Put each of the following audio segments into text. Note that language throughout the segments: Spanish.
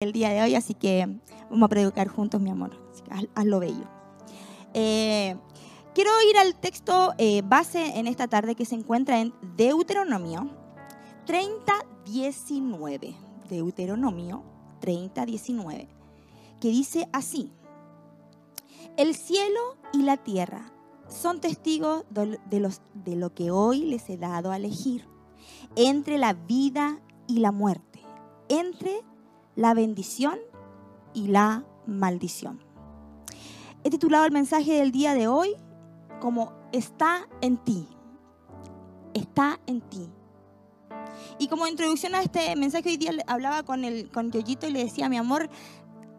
el día de hoy, así que vamos a predicar juntos, mi amor. Haz, hazlo bello. Eh, quiero ir al texto eh, base en esta tarde que se encuentra en Deuteronomio 30, 19. Deuteronomio 30, 19. Que dice así. El cielo y la tierra son testigos de, de lo que hoy les he dado a elegir entre la vida y la muerte, entre la bendición y la maldición. He titulado el mensaje del día de hoy como está en ti. Está en ti. Y como introducción a este mensaje, hoy día hablaba con, el, con Yoyito y le decía, mi amor,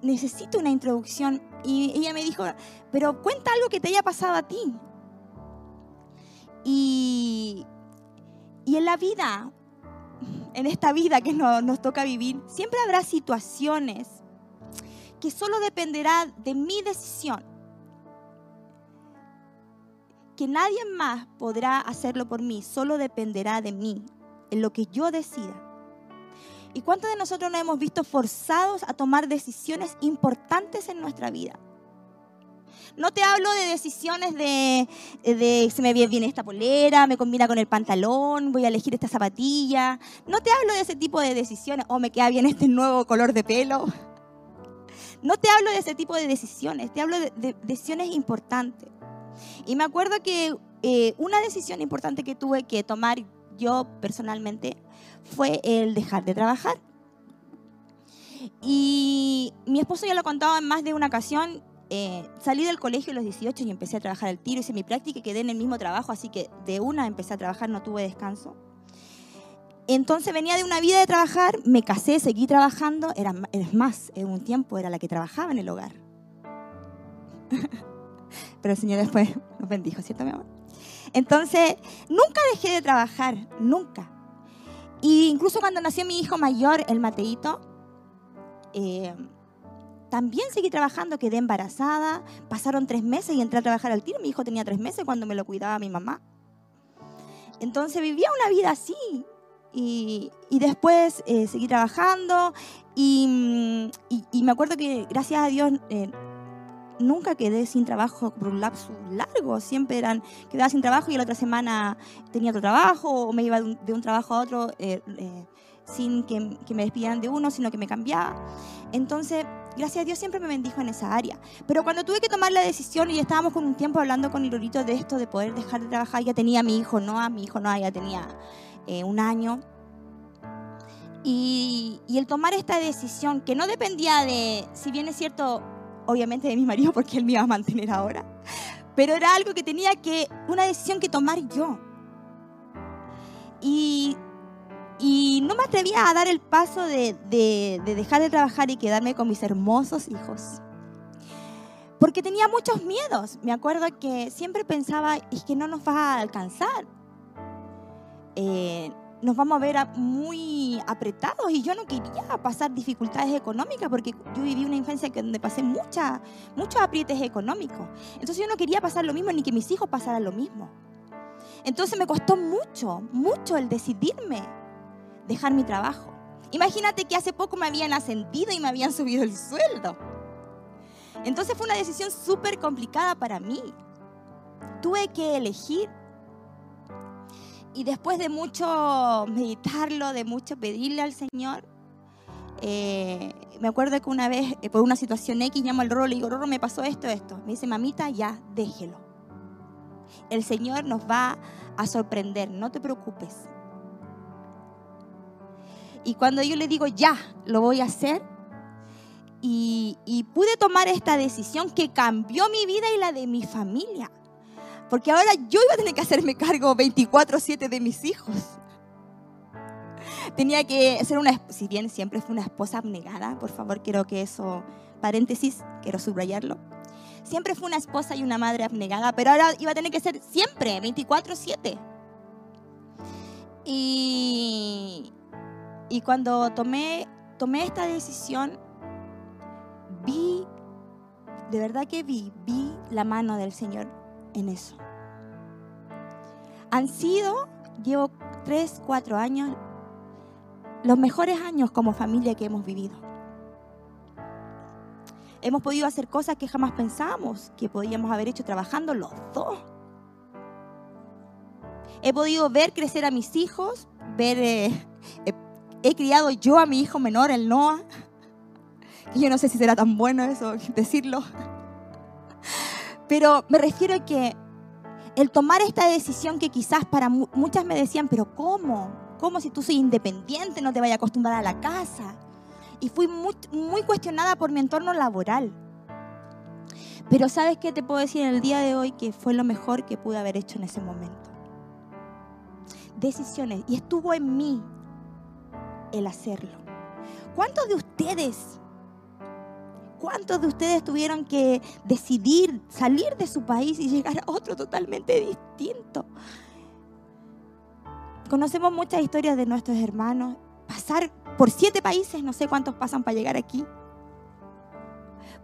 necesito una introducción. Y ella me dijo, pero cuenta algo que te haya pasado a ti. Y, y en la vida, en esta vida que nos, toca vivir, siempre habrá situaciones que solo dependerá de mi decisión. Que nadie más podrá hacerlo por mí, solo dependerá de mí, en lo que yo decida. ¿Y cuántos de nosotros nos hemos visto forzados a tomar decisiones importantes en nuestra vida? No te hablo de decisiones de, de se me ve bien esta polera, me combina con el pantalón, voy a elegir esta zapatilla. No te hablo de ese tipo de decisiones, o me queda bien este nuevo color de pelo. No te hablo de ese tipo de decisiones, te hablo de, decisiones importantes. Y me acuerdo que eh, una decisión importante que tuve que tomar yo personalmente fue el dejar de trabajar. Y mi esposo ya lo contaba en más de una ocasión, eh, salí del colegio a los 18 y empecé a trabajar al tiro, hice mi práctica y quedé en el mismo trabajo, así que de una empecé a trabajar, no tuve descanso. Entonces venía de una vida de trabajar, me casé, seguí trabajando, era, es más, en un tiempo era la que trabajaba en el hogar. Pero el Señor después nos bendijo, ¿cierto, mi amor? Entonces, nunca dejé de trabajar, nunca. Y incluso cuando nació mi hijo mayor, el Mateito, eh, también seguí trabajando, quedé embarazada, pasaron tres meses y entré a trabajar al tiro. Mi hijo tenía tres meses cuando me lo cuidaba mi mamá. Entonces vivía una vida así. Y, después eh, seguí trabajando y, me acuerdo que gracias a Dios eh, nunca quedé sin trabajo por un lapso largo. Siempre eran, quedaba sin trabajo y la otra semana tenía otro trabajo o me iba de un, trabajo a otro eh, sin que, que me despidieran de uno, sino que me cambiaba. Entonces gracias a Dios siempre me bendijo en esa área. Pero cuando tuve que tomar la decisión y estábamos con un tiempo hablando con Lorito de esto, de poder dejar de trabajar, ya tenía a mi hijo, no a mi hijo, no, ya tenía eh, un año. Y, y el tomar esta decisión, que no dependía de, si bien es cierto, obviamente de mi marido, porque él me iba a mantener ahora, pero era algo que tenía que, una decisión que tomar yo. Y y no me atrevía a dar el paso de, dejar de trabajar y quedarme con mis hermosos hijos. Porque tenía muchos miedos. Me acuerdo que siempre pensaba, es que no nos va a alcanzar. Eh, nos vamos a ver muy apretados y yo no quería pasar dificultades económicas porque yo viví una infancia donde pasé mucha, muchos aprietes económicos. Entonces yo no quería pasar lo mismo ni que mis hijos pasaran lo mismo. Entonces me costó mucho, mucho el decidirme dejar mi trabajo. Imagínate que hace poco me habían ascendido y me habían subido el sueldo. Entonces fue una decisión súper complicada para mí. Tuve que elegir. Y después de mucho meditarlo, de mucho pedirle al Señor, eh, me acuerdo que una vez, eh, por una situación X, llamo al Roro y digo, Roro, me pasó esto, esto. Me dice, mamita, ya, déjelo. El Señor nos va a sorprender, no te preocupes. Y cuando yo le digo, ya, lo voy a hacer, y, pude tomar esta decisión que cambió mi vida y la de mi familia. Porque ahora yo iba a tener que hacerme cargo 24/7 de mis hijos. Tenía que ser una, si bien siempre fue una esposa abnegada, por favor quiero que eso, paréntesis, quiero subrayarlo. Siempre fue una esposa y una madre abnegada, pero ahora iba a tener que ser siempre 24/7. Y, y cuando tomé, tomé esta decisión, vi, de verdad que vi, vi la mano del Señor en eso. Han sido, llevo tres, cuatro años, los mejores años como familia que hemos vivido. Hemos podido hacer cosas que jamás pensábamos que podíamos haber hecho trabajando los dos. He podido ver crecer a mis hijos, ver, eh, he criado yo a mi hijo menor, el Noah. Y yo no sé si será tan bueno eso decirlo. Pero me refiero a que el tomar esta decisión que quizás para muchas me decían, pero ¿cómo? ¿Cómo si tú soy independiente, no te vayas a acostumbrar a la casa? Y fui muy, muy cuestionada por mi entorno laboral. Pero ¿sabes qué te puedo decir en el día de hoy? Que fue lo mejor que pude haber hecho en ese momento. Decisiones. Y estuvo en mí el hacerlo. ¿Cuántos de ustedes, cuántos de ustedes tuvieron que decidir salir de su país y llegar a otro totalmente distinto? Conocemos muchas historias de nuestros hermanos. Pasar por siete países, no sé cuántos pasan para llegar aquí.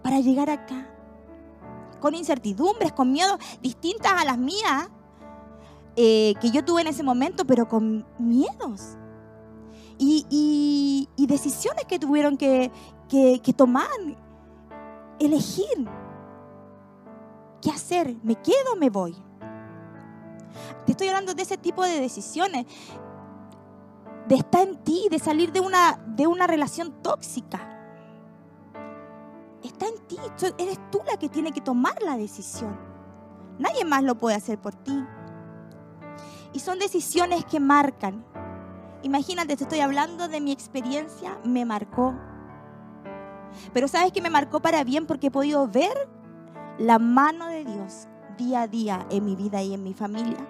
Para llegar acá. Con incertidumbres, con miedos distintas a las mías eh, que yo tuve en ese momento, pero con miedos y, decisiones que tuvieron que, tomar, elegir. ¿Qué hacer? ¿Me quedo o me voy? Te estoy hablando de ese tipo de decisiones, de estar en ti, de salir de una, de una relación tóxica. Está en ti, eres tú la que tiene que tomar la decisión. Nadie más lo puede hacer por ti. Y son decisiones que marcan, Imagínate, te estoy hablando de mi experiencia, me marcó. Pero sabes que me marcó para bien porque he podido ver la mano de Dios día a día en mi vida y en mi familia.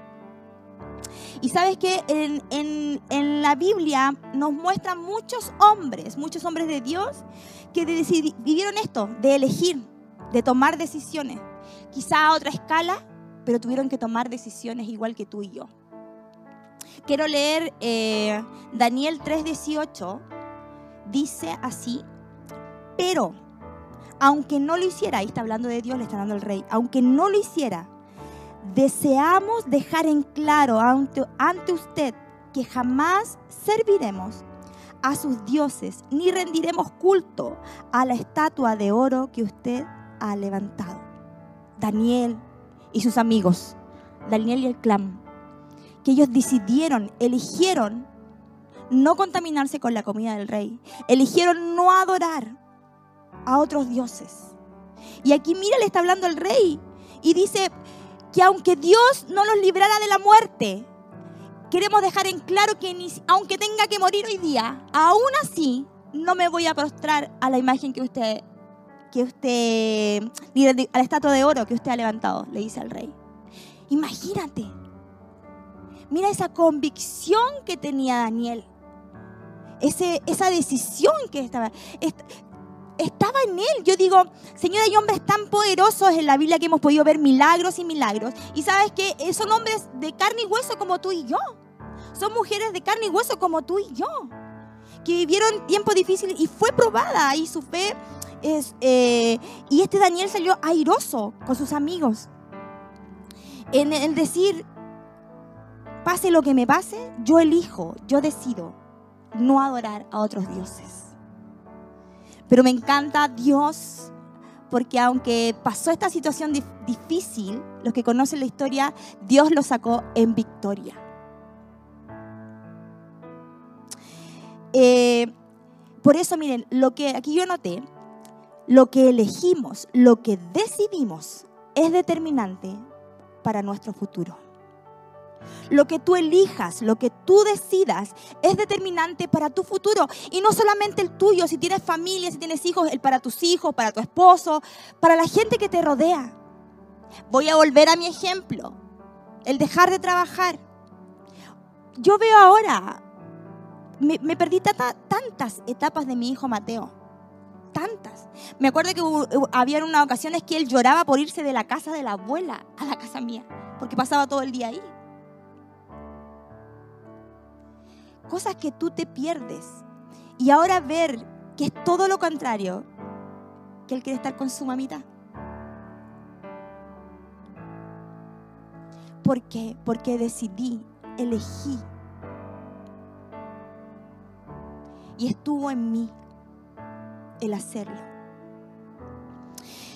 Y sabes que en, la Biblia nos muestran muchos hombres, muchos hombres de Dios que vivieron esto, de elegir, de tomar decisiones. Quizá a otra escala, pero tuvieron que tomar decisiones igual que tú y yo. Quiero leer eh, Daniel 3:18. Dice así, pero aunque no lo hiciera, ahí está hablando de Dios, le está dando el rey, aunque no lo hiciera, deseamos dejar en claro ante, ante usted que jamás serviremos a sus dioses ni rendiremos culto a la estatua de oro que usted ha levantado. Daniel y sus amigos, Daniel y el clan, que ellos decidieron, eligieron no contaminarse con la comida del rey. Eligieron no adorar a otros dioses. Y aquí mira, le está hablando el rey y dice que aunque Dios no los librara de la muerte, queremos dejar en claro que aunque tenga que morir hoy día, aún así no me voy a prostrar a la imagen que usted, que usted, a la estatua de oro que usted ha levantado, le dice al rey. Imagínate, Mira esa convicción que tenía Daniel. Ese, esa decisión que estaba. estaba en él. Yo digo, Señor, hay hombres tan poderosos en la Biblia que hemos podido ver milagros y milagros. Y sabes que son hombres de carne y hueso como tú y yo. Son mujeres de carne y hueso como tú y yo. Que vivieron tiempos difíciles y fue probada y su fe es... Eh, y este Daniel salió airoso con sus amigos. En el decir, pase lo que me pase, yo elijo, yo decido no adorar a otros dioses. Pero me encanta Dios porque aunque pasó esta situación difícil, los que conocen la historia, Dios lo sacó en victoria. Eh, por eso, miren, lo que aquí yo noté, lo que elegimos, lo que decidimos es determinante para nuestro futuro. Lo que tú elijas, lo que tú decidas es determinante para tu futuro. Y no solamente el tuyo, si tienes familia, si tienes hijos, el para tus hijos, para tu esposo, para la gente que te rodea. Voy a volver a mi ejemplo, el dejar de trabajar. Yo veo ahora, me, perdí tantas etapas de mi hijo Mateo. Tantas. Me acuerdo que había unas ocasiones que él lloraba por irse de la casa de la abuela a la casa mía, porque pasaba todo el día ahí. Cosas que tú te pierdes. Y ahora ver que es todo lo contrario, que él quiere estar con su mamita. ¿Por qué? Porque decidí, elegí. Y estuvo en mí el hacerlo.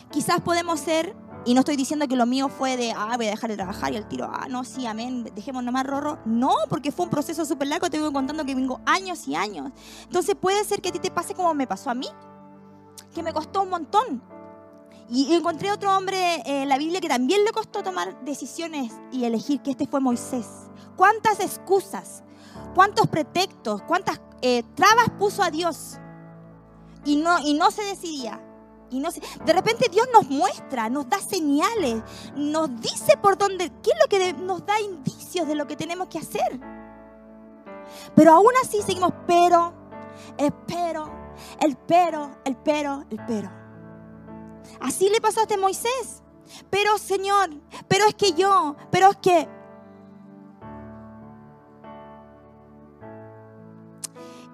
quizás podemos ser, y no estoy diciendo que lo mío fue de, ah, voy a dejar de trabajar y el tiro, ah, no, sí, amén, dejemos nomás rorro. No, porque fue un proceso súper largo, te voy contando que vengo años y años. Entonces puede ser que a ti te pase como me pasó a mí, que me costó un montón. Y encontré otro hombre en la Biblia que también le costó tomar decisiones y elegir, que este fue Moisés. ¿Cuántas excusas, cuántos pretextos, cuántas eh, trabas puso a Dios? Y no, y no se decidía. Y no de repente Dios nos muestra, nos da señales, nos dice por dónde, qué es lo que nos da indicios de lo que tenemos que hacer. Pero aún así seguimos, pero, espero, el pero, el pero, el pero. Así le pasó a este Moisés. Pero Señor, pero es que yo, pero es que...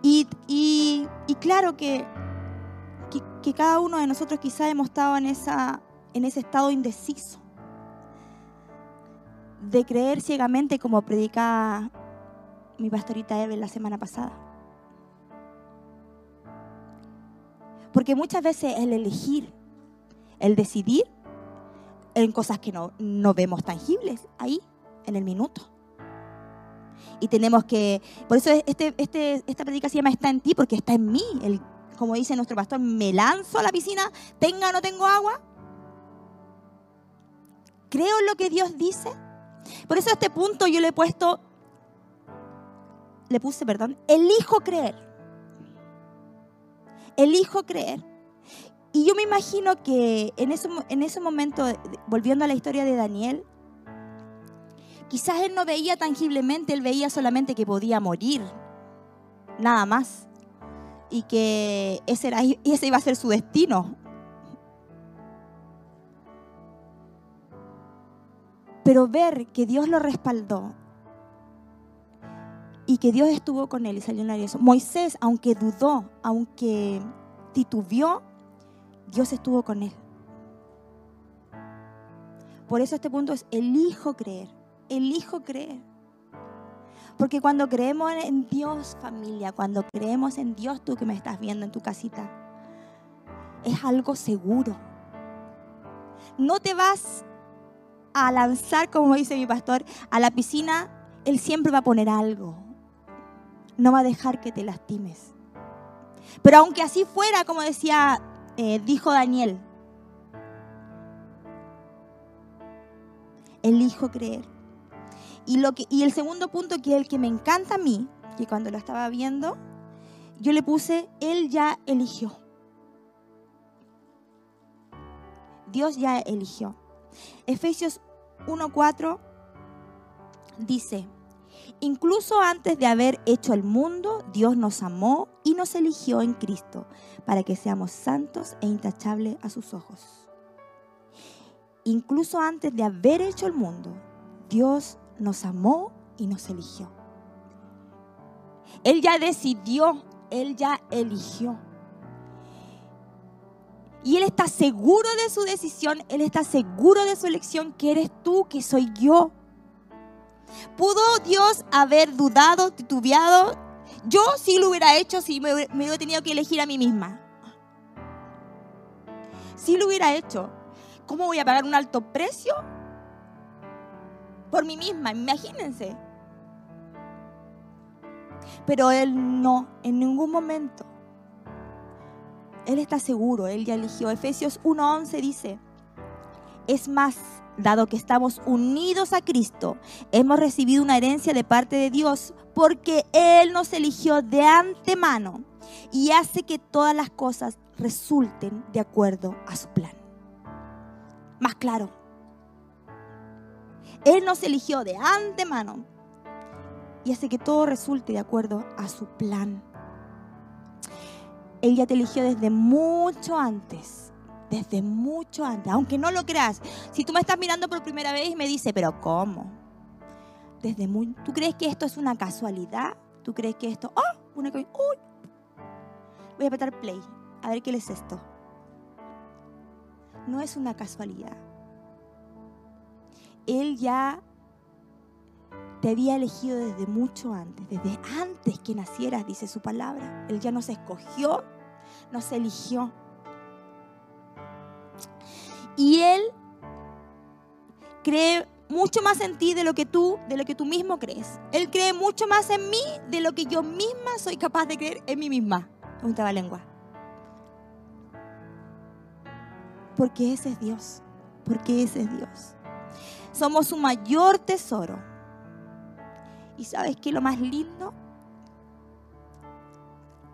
Y, y claro que que, cada uno de nosotros quizá hemos estado en, esa, en ese estado indeciso de creer ciegamente como predicaba mi pastorita Eve la semana pasada. Porque muchas veces el elegir, el decidir en cosas que no, no vemos tangibles ahí, en el minuto. Y tenemos que, por eso este, este, esta predica se llama Está en ti, porque está en mí el como dice nuestro pastor, me lanzo a la piscina, tenga o no tengo agua. Creo lo que Dios dice. Por eso a este punto yo le he puesto, le puse, perdón, elijo creer. Elijo creer. Y yo me imagino que en ese, en ese momento, volviendo a la historia de Daniel, quizás él no veía tangiblemente, él veía solamente que podía morir, nada más y que ese, era, ese iba a ser su destino. Pero ver que Dios lo respaldó y que Dios estuvo con él y salió en eso. Moisés, aunque dudó, aunque titubeó, Dios estuvo con él. Por eso este punto es elijo creer, elijo creer. Porque cuando creemos en Dios, familia, cuando creemos en Dios, tú que me estás viendo en tu casita, es algo seguro. No te vas a lanzar, como dice mi pastor, a la piscina, Él siempre va a poner algo. No va a dejar que te lastimes. Pero aunque así fuera, como decía, eh, dijo Daniel, elijo creer. Y, lo que, y el segundo punto, que es el que me encanta a mí, que cuando lo estaba viendo, yo le puse, Él ya eligió. Dios ya eligió. Efesios 1.4 dice, incluso antes de haber hecho el mundo, Dios nos amó y nos eligió en Cristo para que seamos santos e intachables a sus ojos. Incluso antes de haber hecho el mundo, Dios nos amó y nos eligió. Él ya decidió, Él ya eligió. Y Él está seguro de su decisión, Él está seguro de su elección, que eres tú, que soy yo. ¿Pudo Dios haber dudado, titubeado? Yo sí lo hubiera hecho si me, hubiera tenido que elegir a mí misma. Sí lo hubiera hecho. ¿Cómo voy a pagar un alto precio por mí misma, imagínense. Pero él no, en ningún momento. Él está seguro, él ya eligió. Efesios 1:11 dice, es más, dado que estamos unidos a Cristo, hemos recibido una herencia de parte de Dios porque Él nos eligió de antemano y hace que todas las cosas resulten de acuerdo a su plan. Más claro, él nos eligió de antemano y hace que todo resulte de acuerdo a su plan. Él ya te eligió desde mucho antes, desde mucho antes, aunque no lo creas. Si tú me estás mirando por primera vez y me dices, pero ¿cómo? Desde muy, ¿Tú crees que esto es una casualidad? ¿Tú crees que esto, oh, una uy, voy a apretar play, a ver qué es esto? No es una casualidad. Él ya te había elegido desde mucho antes, desde antes que nacieras, dice su palabra. Él ya nos escogió, nos eligió. Y Él cree mucho más en ti de lo que tú, de lo que tú mismo crees. Él cree mucho más en mí de lo que yo misma soy capaz de creer en mí misma. Un lengua. Porque ese es Dios. Porque ese es Dios. Somos su mayor tesoro. ¿Y sabes qué? Lo más lindo,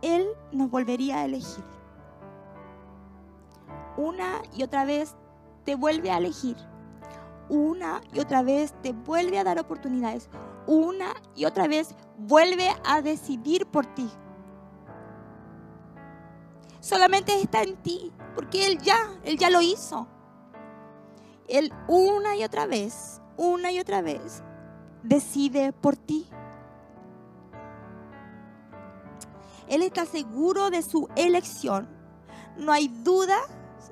Él nos volvería a elegir. Una y otra vez te vuelve a elegir una y otra vez te vuelve a dar oportunidades. Una y otra vez vuelve a decidir por ti. Solamente está en ti, porque Él ya, Él ya lo hizo. Él una y otra vez, una y otra vez, decide por ti. Él está seguro de su elección. No hay duda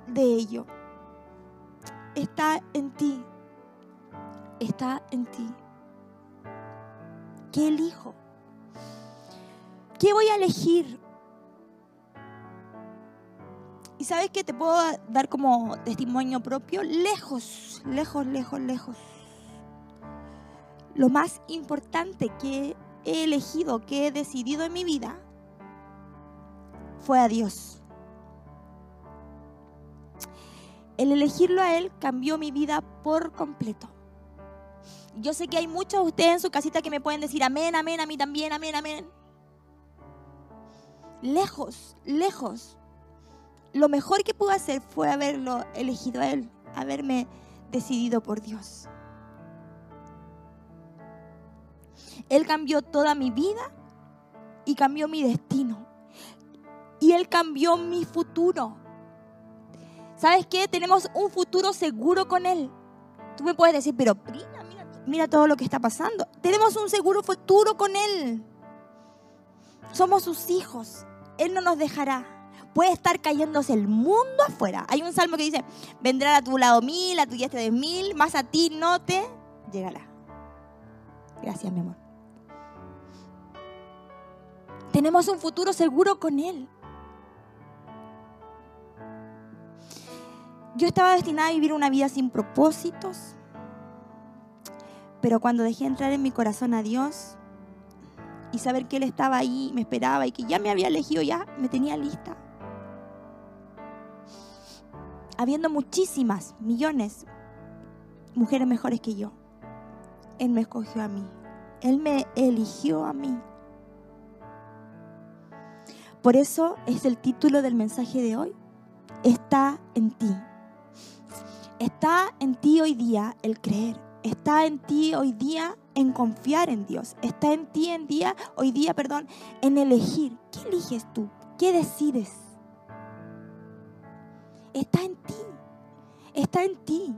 de ello. Está en ti está en ti. ¿Qué elijo? ¿Qué voy a elegir? Y sabes que te puedo dar como testimonio propio, lejos, lejos, lejos, lejos. Lo más importante que he elegido, que he decidido en mi vida, fue a Dios. El elegirlo a Él cambió mi vida por completo. Yo sé que hay muchos de ustedes en su casita que me pueden decir amén, amén, a mí también, amén, amén. Lejos, lejos. Lo mejor que pude hacer fue haberlo elegido a Él, haberme decidido por Dios. Él cambió toda mi vida y cambió mi destino. Y Él cambió mi futuro. ¿Sabes qué? Tenemos un futuro seguro con Él. Tú me puedes decir, pero Prina, mira todo lo que está pasando. Tenemos un seguro futuro con Él. Somos sus hijos. Él no nos dejará. Puede estar cayéndose el mundo afuera. Hay un salmo que dice, vendrá a tu lado mil, a tu diestra de mil, más a ti no te llegará. Gracias, mi amor. Tenemos un futuro seguro con Él. Yo estaba destinada a vivir una vida sin propósitos, pero cuando dejé entrar en mi corazón a Dios y saber que Él estaba ahí, me esperaba y que ya me había elegido, ya me tenía lista. Habiendo muchísimas, millones, mujeres mejores que yo, Él me escogió a mí. Él me eligió a mí. Por eso es el título del mensaje de hoy. Está en ti. Está en ti hoy día el creer está en ti hoy día en confiar en Dios. Está en ti en día, hoy día, perdón, en elegir. ¿Qué eliges tú? ¿Qué decides? Está en ti. Está en ti.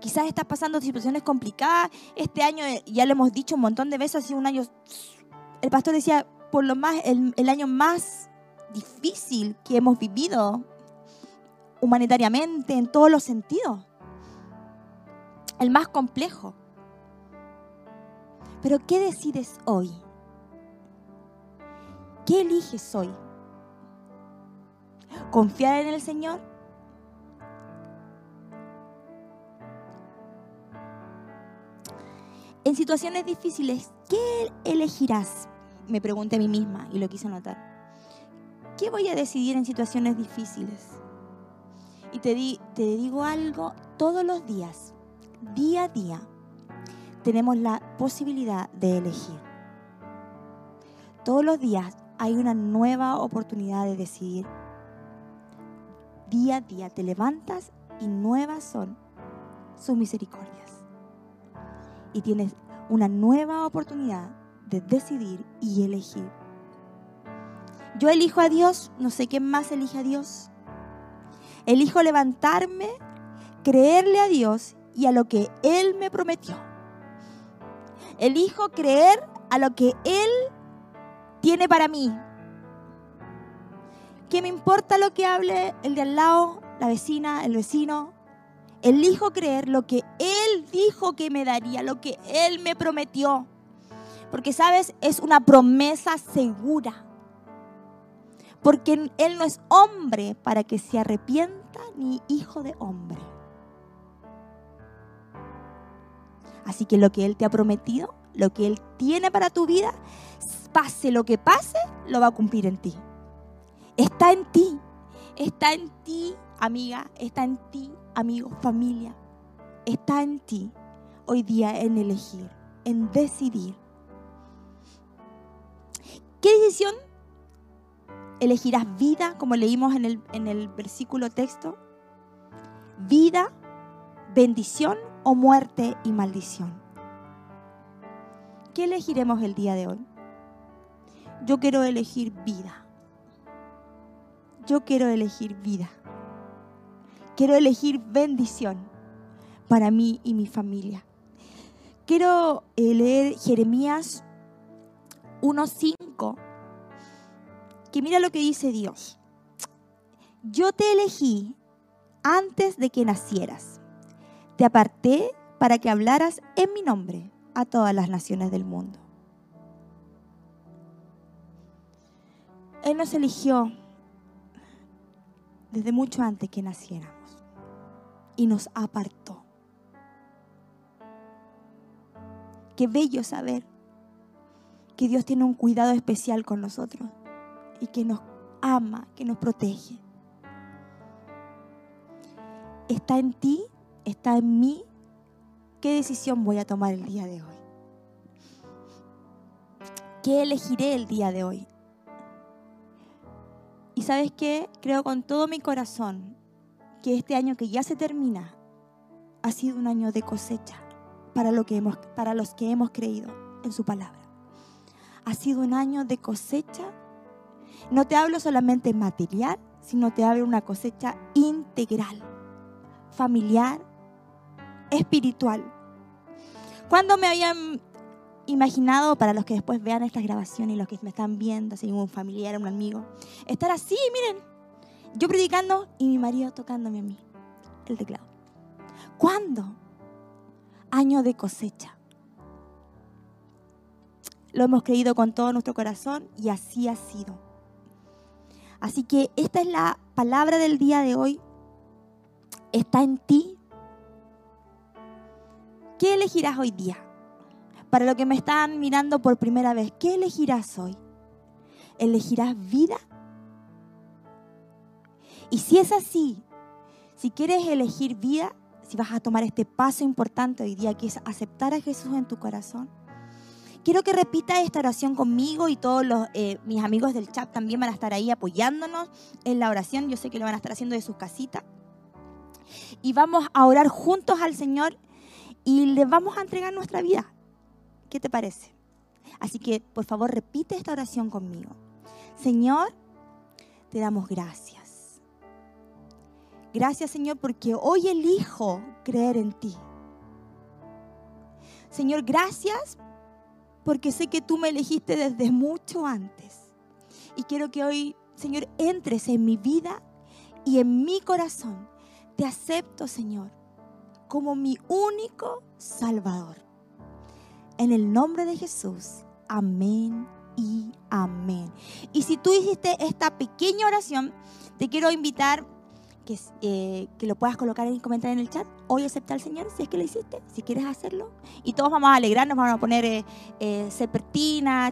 Quizás estás pasando situaciones complicadas. Este año, eh, ya lo hemos dicho un montón de veces, ha sido un año, el pastor decía, por lo más, el, el año más difícil que hemos vivido humanitariamente, en todos los sentidos el más complejo. Pero ¿qué decides hoy? ¿Qué eliges hoy? ¿Confiar en el Señor? En situaciones difíciles, ¿qué elegirás? Me pregunté a mí misma y lo quise anotar. ¿Qué voy a decidir en situaciones difíciles? Y te, te digo algo todos los días día a día tenemos la posibilidad de elegir. Todos los días hay una nueva oportunidad de decidir. Día a día te levantas y nuevas son sus misericordias. Y tienes una nueva oportunidad de decidir y elegir. Yo elijo a Dios, no sé quién más elige a Dios. Elijo levantarme, creerle a Dios y a lo que Él me prometió. Elijo creer a lo que Él tiene para mí. ¿Qué me importa lo que hable el de al lado, la vecina, el vecino? Elijo creer lo que Él dijo que me daría, lo que Él me prometió. Porque, ¿sabes? Es una promesa segura. Porque Él no es hombre para que se arrepienta ni hijo de hombre. Así que lo que Él te ha prometido, lo que Él tiene para tu vida, pase lo que pase, lo va a cumplir en ti. Está en ti, está en ti, amiga, está en ti, amigo, familia. Está en ti hoy día en elegir, en decidir. ¿Qué decisión elegirás vida, como leímos en el, en el versículo texto? Vida, bendición o muerte y maldición. ¿Qué elegiremos el día de hoy? Yo quiero elegir vida. Yo quiero elegir vida. Quiero elegir bendición para mí y mi familia. Quiero eh, leer Jeremías 1.5, que mira lo que dice Dios. Yo te elegí antes de que nacieras. Te aparté para que hablaras en mi nombre a todas las naciones del mundo. Él nos eligió desde mucho antes que naciéramos y nos apartó. Qué bello saber que Dios tiene un cuidado especial con nosotros y que nos ama, que nos protege. Está en ti, está en mí. ¿Qué decisión voy a tomar el día de hoy? ¿Qué elegiré el día de hoy? Y sabes qué? Creo con todo mi corazón que este año que ya se termina ha sido un año de cosecha para, lo que hemos, para los que hemos creído en su palabra. Ha sido un año de cosecha. No te hablo solamente material, sino te hablo una cosecha integral, familiar, espiritual. Cuando me habían imaginado, para los que después vean estas grabaciones y los que me están viendo, si un familiar, un amigo, estar así, miren, yo predicando y mi marido tocándome a mí el teclado. ¿Cuándo? Año de cosecha. Lo hemos creído con todo nuestro corazón y así ha sido. Así que esta es la palabra del día de hoy. Está en ti. ¿Qué elegirás hoy día? Para los que me están mirando por primera vez, ¿qué elegirás hoy? ¿Elegirás vida? Y si es así, si quieres elegir vida, si vas a tomar este paso importante hoy día, que es aceptar a Jesús en tu corazón, quiero que repita esta oración conmigo y todos los, eh, mis amigos del chat también van a estar ahí apoyándonos en la oración. Yo sé que lo van a estar haciendo de sus casitas. Y vamos a orar juntos al Señor y le vamos a entregar nuestra vida. ¿Qué te parece? Así que por favor repite esta oración conmigo. Señor, te damos gracias. Gracias Señor porque hoy elijo creer en ti. Señor, gracias porque sé que tú me elegiste desde mucho antes. Y quiero que hoy, Señor, entres en mi vida y en mi corazón. Te acepto, Señor, como mi único Salvador. En el nombre de Jesús. Amén y amén. Y si tú hiciste esta pequeña oración, te quiero invitar que, eh, que, lo puedas colocar en el comentario en el chat. Hoy acepta al Señor si es que lo hiciste, si quieres hacerlo. Y todos vamos a alegrarnos, vamos a poner eh, eh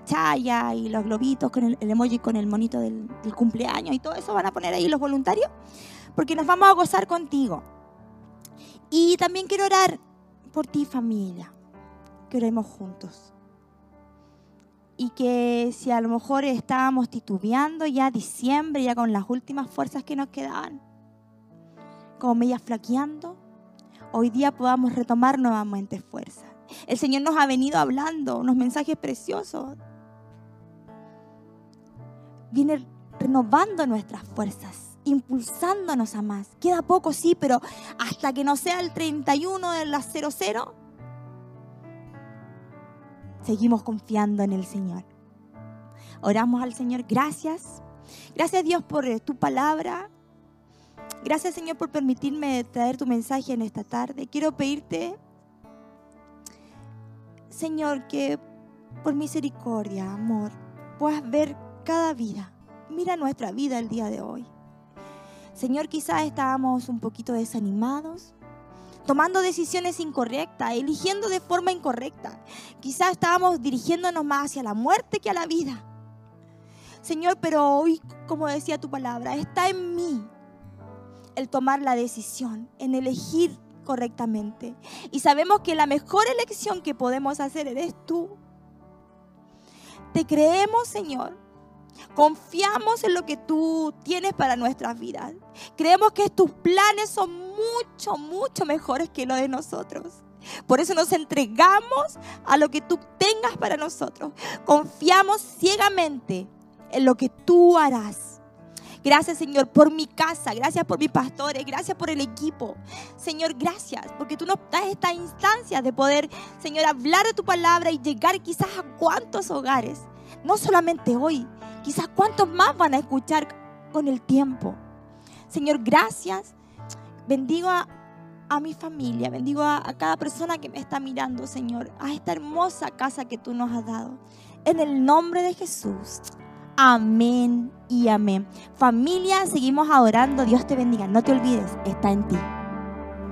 chaya y los globitos con el, emoji con el monito del, del, cumpleaños y todo eso van a poner ahí los voluntarios, porque nos vamos a gozar contigo. Y también quiero orar por ti familia que oremos juntos. Y que si a lo mejor estábamos titubeando ya diciembre, ya con las últimas fuerzas que nos quedaban, como medias flaqueando, hoy día podamos retomar nuevamente fuerza. El Señor nos ha venido hablando unos mensajes preciosos. Viene renovando nuestras fuerzas, impulsándonos a más. Queda poco, sí, pero hasta que no sea el 31 de las 00, seguimos confiando en el Señor. Oramos al Señor, gracias. Gracias Dios por eh, tu palabra. Gracias Señor por permitirme traer tu mensaje en esta tarde. Quiero pedirte, Señor, que por misericordia, amor, puedas ver cada vida. Mira nuestra vida el día de hoy. Señor, quizás estábamos un poquito desanimados, tomando decisiones incorrectas, eligiendo de forma incorrecta. Quizás estábamos dirigiéndonos más hacia la muerte que a la vida. Señor, pero hoy, como decía tu palabra, está en mí el tomar la decisión, en elegir correctamente. Y sabemos que la mejor elección que podemos hacer eres tú. Te creemos, Señor. Confiamos en lo que tú tienes para nuestras vidas. Creemos que tus planes son mucho, mucho mejores que los de nosotros. Por eso nos entregamos a lo que tú tengas para nosotros. Confiamos ciegamente en lo que tú harás. Gracias, Señor, por mi casa. Gracias por mis pastores. Gracias por el equipo. Señor, gracias porque tú nos das esta instancia de poder, Señor, hablar de tu palabra y llegar quizás a cuántos hogares. No solamente hoy, quizás cuántos más van a escuchar con el tiempo. Señor, gracias. Bendigo a, mi familia, bendigo a, a cada persona que me está mirando, Señor, a esta hermosa casa que tú nos has dado. En el nombre de Jesús. Amén y amén. Familia, seguimos adorando. Dios te bendiga. No te olvides, está en ti.